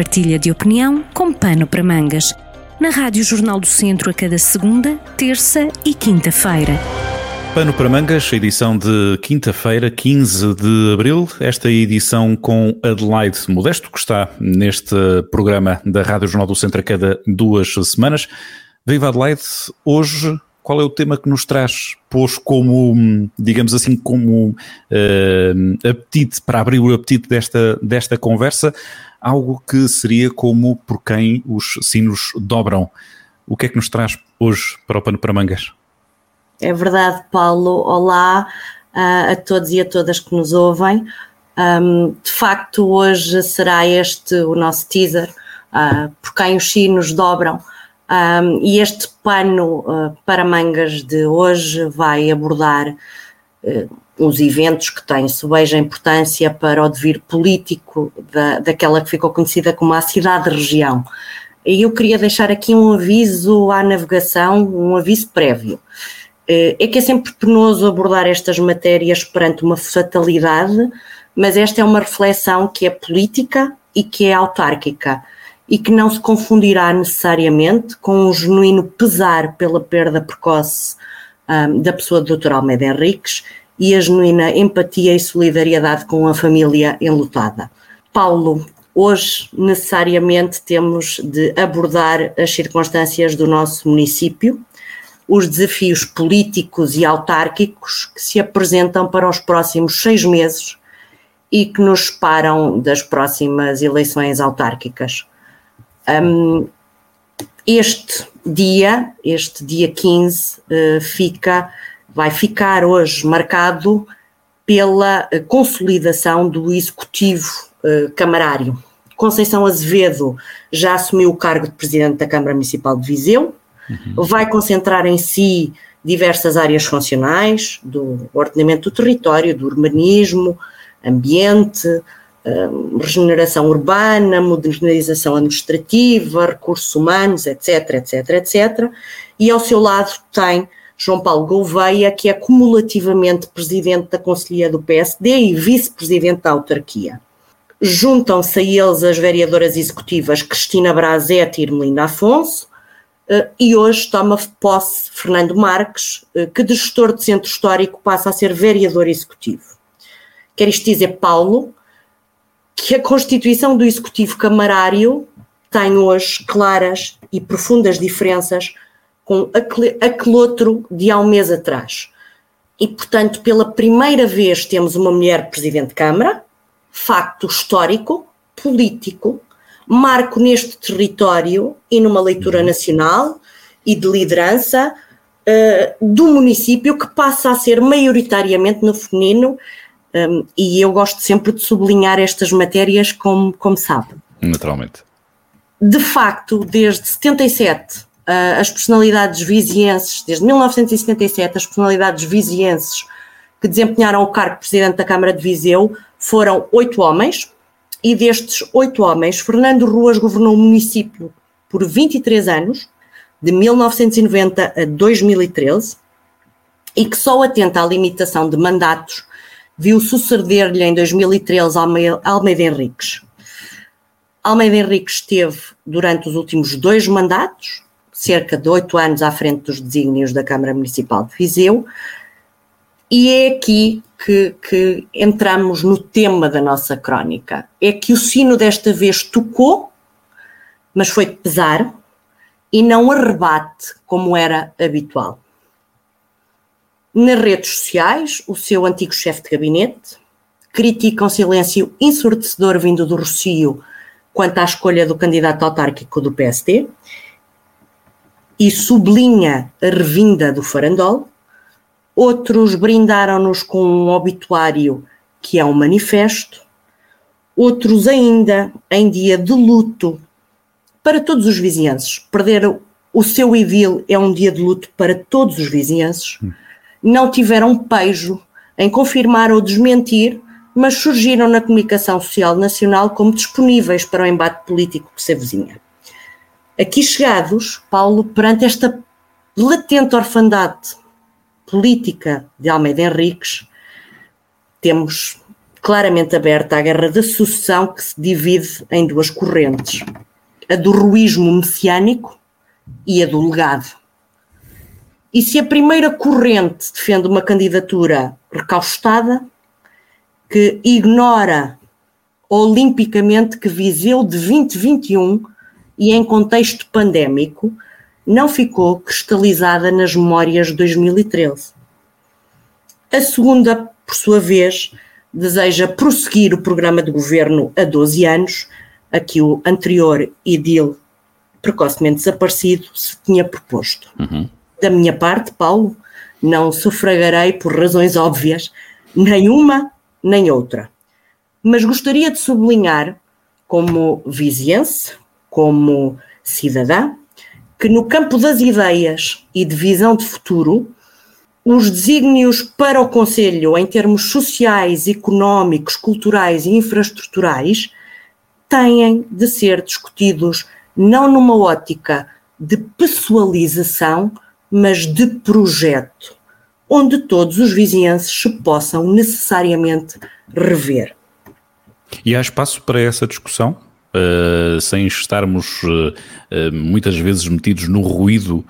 partilha de opinião com pano para mangas. Na Rádio Jornal do Centro a cada segunda, terça e quinta-feira. Pano para Mangas, edição de quinta-feira, 15 de abril. Esta edição com Adelaide Modesto, que está neste programa da Rádio Jornal do Centro a cada duas semanas. Viva Adelaide, hoje qual é o tema que nos traz, pôs como, digamos assim, como uh, apetite, para abrir o apetite desta, desta conversa, algo que seria como por quem os sinos dobram. O que é que nos traz hoje para o Pano para Mangas? É verdade, Paulo. Olá uh, a todos e a todas que nos ouvem. Um, de facto, hoje será este o nosso teaser, uh, por quem os sinos dobram. Um, e este pano uh, para mangas de hoje vai abordar uh, os eventos que têm subeja importância para o devir político da, daquela que ficou conhecida como a cidade-região. E eu queria deixar aqui um aviso à navegação, um aviso prévio. Uh, é que é sempre penoso abordar estas matérias perante uma fatalidade, mas esta é uma reflexão que é política e que é autárquica e que não se confundirá necessariamente com o genuíno pesar pela perda precoce um, da pessoa do Dr. Almeida Henriques e a genuína empatia e solidariedade com a família enlutada. Paulo, hoje necessariamente temos de abordar as circunstâncias do nosso município, os desafios políticos e autárquicos que se apresentam para os próximos seis meses e que nos separam das próximas eleições autárquicas. Um, este dia, este dia 15, uh, eh, fica, vai ficar hoje marcado pela eh, consolidação do executivo uh, camarário. Conceição Azevedo já assumiu o cargo de presidente da Câmara Municipal de Viseu, uhum. vai concentrar em si diversas áreas funcionais do ordenamento do território, do urbanismo, ambiente, regeneração urbana, modernização administrativa, recursos humanos, etc, etc, etc. E ao seu lado tem João Paulo Gouveia, que é cumulativamente presidente da Conselhia do PSD e vice-presidente da autarquia. Juntam-se a eles as vereadoras executivas Cristina Brazete e Irmelinda Afonso, eh, e hoje toma posse Fernando Marques, eh, que de gestor de centro histórico passa a ser vereador executivo. Quer isto dizer, Paulo, que a constituição do executivo camarário tem hoje claras e profundas diferenças com aquele outro de há um mês atrás. E, portanto, pela primeira vez temos uma mulher presidente de Câmara, facto histórico, político, marco neste território e numa leitura nacional e de liderança uh, do município que passa a ser maioritariamente no feminino um, e eu gosto sempre de sublinhar estas matérias, como, como sabe. Naturalmente. De facto, desde 77, uh, as personalidades vizienses, desde 1977, as personalidades vizienses que desempenharam o cargo de Presidente da Câmara de Viseu foram oito homens, e destes oito homens, Fernando Ruas governou o município por 23 anos, de 1990 a 2013, e que só atenta à limitação de mandatos viu suceder-lhe em 2013 Almeida Henriques. Almeida Henriques esteve durante os últimos dois mandatos, cerca de oito anos à frente dos desígnios da Câmara Municipal de Viseu, e é aqui que, que, entramos no tema da nossa crónica. É que o sino desta vez tocou, mas foi de pesar, e não arrebate como era habitual. Nas redes sociais, o seu antigo chefe de gabinete critica um silêncio ensurdecedor vindo do Rocio quanto à escolha do candidato autárquico do PSD e sublinha a revinda do farandol. Outros brindaram-nos com um obituário que é um manifesto. Outros ainda em dia de luto para todos os vizinhenses. Perder o seu idil é um dia de luto para todos os vizinhenses. Hum não tiveram pejo em confirmar ou desmentir, mas surgiram na comunicação social nacional como disponíveis para o embate político que se avizinha. Aqui chegados, Paulo, perante esta latente orfandade política de Almeida Henriques, temos claramente aberta à guerra da sucessão que se divide em duas correntes: a do ruísmo messiânico e a do legado. E se a primeira corrente defende uma candidatura recaustada, que ignora olimpicamente que Viseu de 2021 e em contexto pandémico não ficou cristalizada nas memórias de 2013. A segunda, por sua vez, deseja prosseguir o programa de governo há 12 anos, a que o anterior idil, precocemente desaparecido, se tinha proposto. Uhum. Da minha parte, Paulo, não sufragarei por razões óbvias, nem uma nem outra. Mas gostaria de sublinhar, como viziense, como cidadã, que no campo das ideias e de visão de futuro, os desígnios para o Conselho em termos sociais, económicos, culturais e infraestruturais têm de ser discutidos não numa ótica de pessoalização, mas de projeto, onde todos os vizinhenses se possam necessariamente rever. E há espaço para essa discussão? Uh, sem estarmos uh, uh, muitas vezes metidos no ruído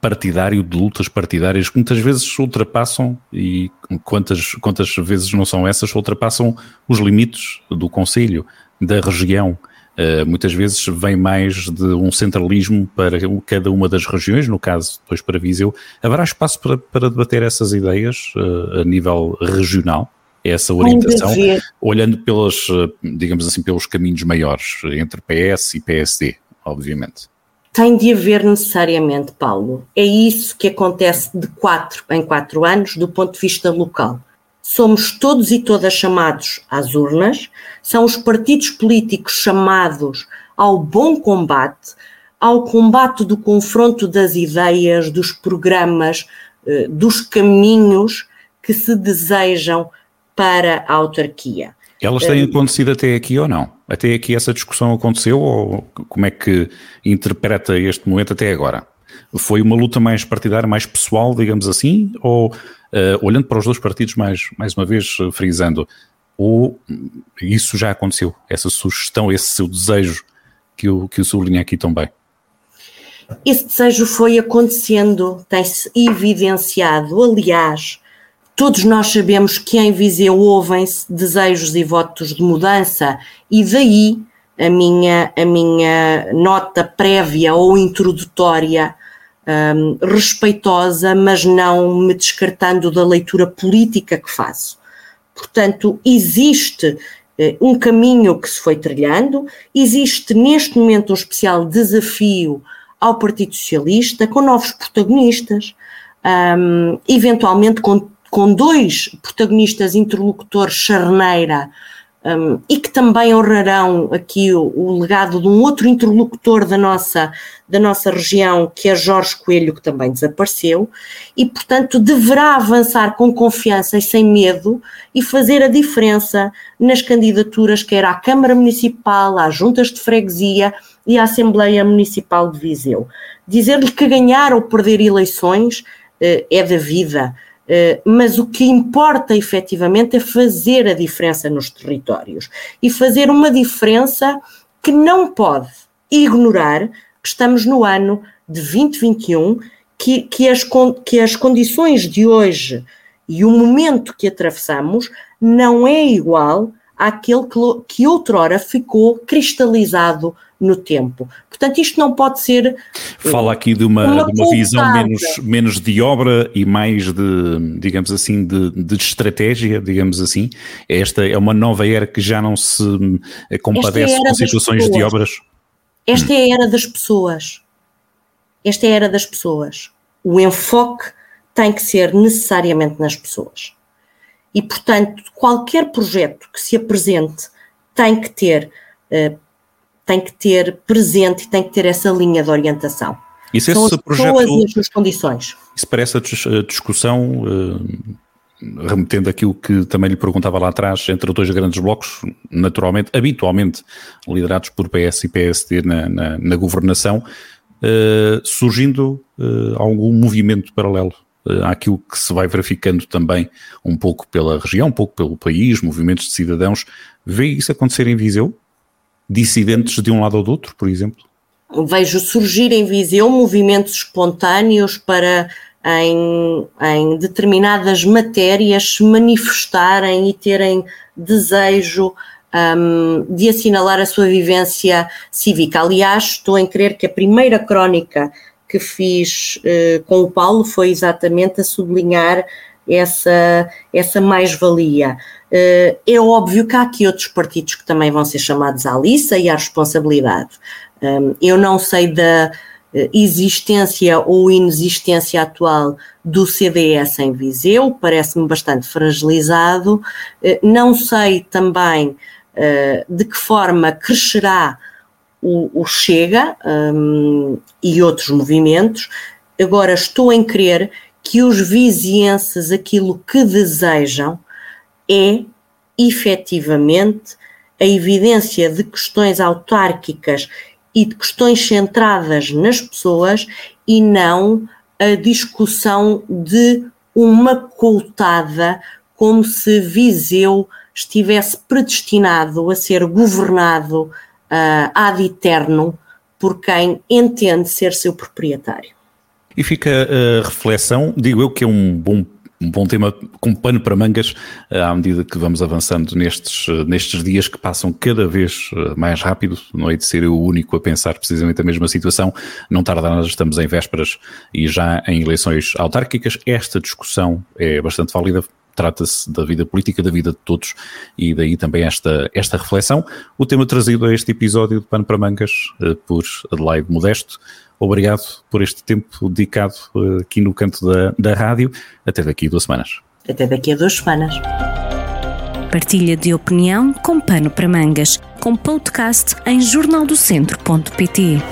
partidário de lutas partidárias que muitas vezes ultrapassam e quantas, quantas vezes não são essas, ultrapassam os limites do Conselho, da região. Uh, muitas vezes vem mais de um centralismo para cada uma das regiões, no caso depois para Viseu. Haverá espaço para, para debater essas ideias uh, a nível regional? Essa orientação, olhando pelos, digamos assim, pelos caminhos maiores entre PS e PSD, obviamente. Tem de haver necessariamente, Paulo. É isso que acontece de quatro em quatro anos do ponto de vista local somos todos e todas chamados às urnas, são os partidos políticos chamados ao bom combate, ao combate do confronto das ideias, dos programas, eh, dos caminhos que se desejam para a autarquia. Elas têm eh, acontecido até aqui ou não? Até aqui essa discussão aconteceu ou como é que interpreta este momento até agora? Foi uma luta mais partidária, mais pessoal, digamos assim, ou olhando para os dois partidos, mais, mais uma vez uh, frisando, ou isso já aconteceu, essa sugestão, esse seu desejo que o, que o sublinha aqui também? Esse desejo foi acontecendo, tem-se evidenciado. Aliás, todos nós sabemos que em Viseu ouvem-se desejos e votos de mudança, e daí a minha, a minha nota prévia ou introdutória um, respeitosa, mas não me descartando da leitura política que faço. Portanto, existe eh, um caminho que se foi trilhando, existe neste momento um especial desafio ao Partido Socialista, com novos protagonistas, um, eventualmente com, com dois protagonistas interlocutores charneira um, e que também honrarão aqui o, o, legado de um outro interlocutor da nossa, da nossa região, que é Jorge Coelho, que também desapareceu, e portanto deverá avançar com confiança e sem medo e fazer a diferença nas candidaturas, quer à Câmara Municipal, às juntas de freguesia e à Assembleia Municipal de Viseu. Dizer-lhe que ganhar ou perder eleições uh, é da vida eh, mas o que importa efetivamente é fazer a diferença nos territórios e fazer uma diferença que não pode ignorar que estamos no ano de 2021, que, que, as, que as condições de hoje e o momento que atravessamos não é igual àquele que, que outrora ficou cristalizado no tempo. Portanto, isto não pode ser. Fala aqui de uma, uma, de uma visão menos, menos de obra e mais de, digamos assim, de, de estratégia, digamos assim. Esta é uma nova era que já não se eh, compadece é com situações de obras. Esta hum. é a era das pessoas. Esta é a era das pessoas. O enfoque tem que ser necessariamente nas pessoas. E, portanto, qualquer projeto que se apresente tem que ter uh, tem que ter presente e tem que ter essa linha de orientação. Isso São esse as projeto, pessoas e as suas condições. Isso parece a discussão, uh, remetendo aquilo que também lhe perguntava lá atrás, entre dois grandes blocos, naturalmente, habitualmente liderados por PS e PSD na, na, na governação, uh, surgindo algum movimento paralelo àquilo que se vai verificando também um pouco pela região, um pouco pelo país, movimentos de cidadãos. Vê isso acontecer em Viseu? Dissidentes de um lado ou do outro, por exemplo? Vejo surgir em Viseu movimentos espontâneos para em, em determinadas matérias se manifestarem e terem desejo um, de assinalar a sua vivência cívica. Aliás, estou em crer que a primeira crónica que fiz uh, com o Paulo foi exatamente a sublinhar essa, essa mais-valia. Uh, é óbvio que há aqui outros partidos que também vão ser chamados à liça e à responsabilidade. Um, eu não sei da eh, existência ou inexistência atual do CDS em Viseu, parece-me bastante fragilizado. Não sei também de que forma crescerá o, o Chega um, e outros movimentos. Agora, estou em crer que os vizienses aquilo que desejam é efetivamente a evidência de questões autárquicas e de questões centradas nas pessoas e não a discussão de uma coltada como se Viseu estivesse predestinado a ser governado uh, ad eterno por quem entende ser seu proprietário. E fica a reflexão, digo eu que é um bom um bom tema com pano para mangas eh, à medida que vamos avançando nestes, eh, nestes dias que passam cada vez mais rápido. Não é de ser eu o único a pensar precisamente a mesma situação. Não tarda nada, estamos em vésperas e já em eleições autárquicas. Esta discussão é bastante válida. Trata-se da vida política, da vida de todos e daí também esta, esta reflexão. O tema trazido a este episódio de Pano para Mangas por Adelaide Modesto. Obrigado por este tempo dedicado uh, aqui no canto da, da rádio. Até daqui a duas semanas. Até daqui a duas semanas. Partilha de opinião com pano para mangas, com podcast em jornaldocentro.pt.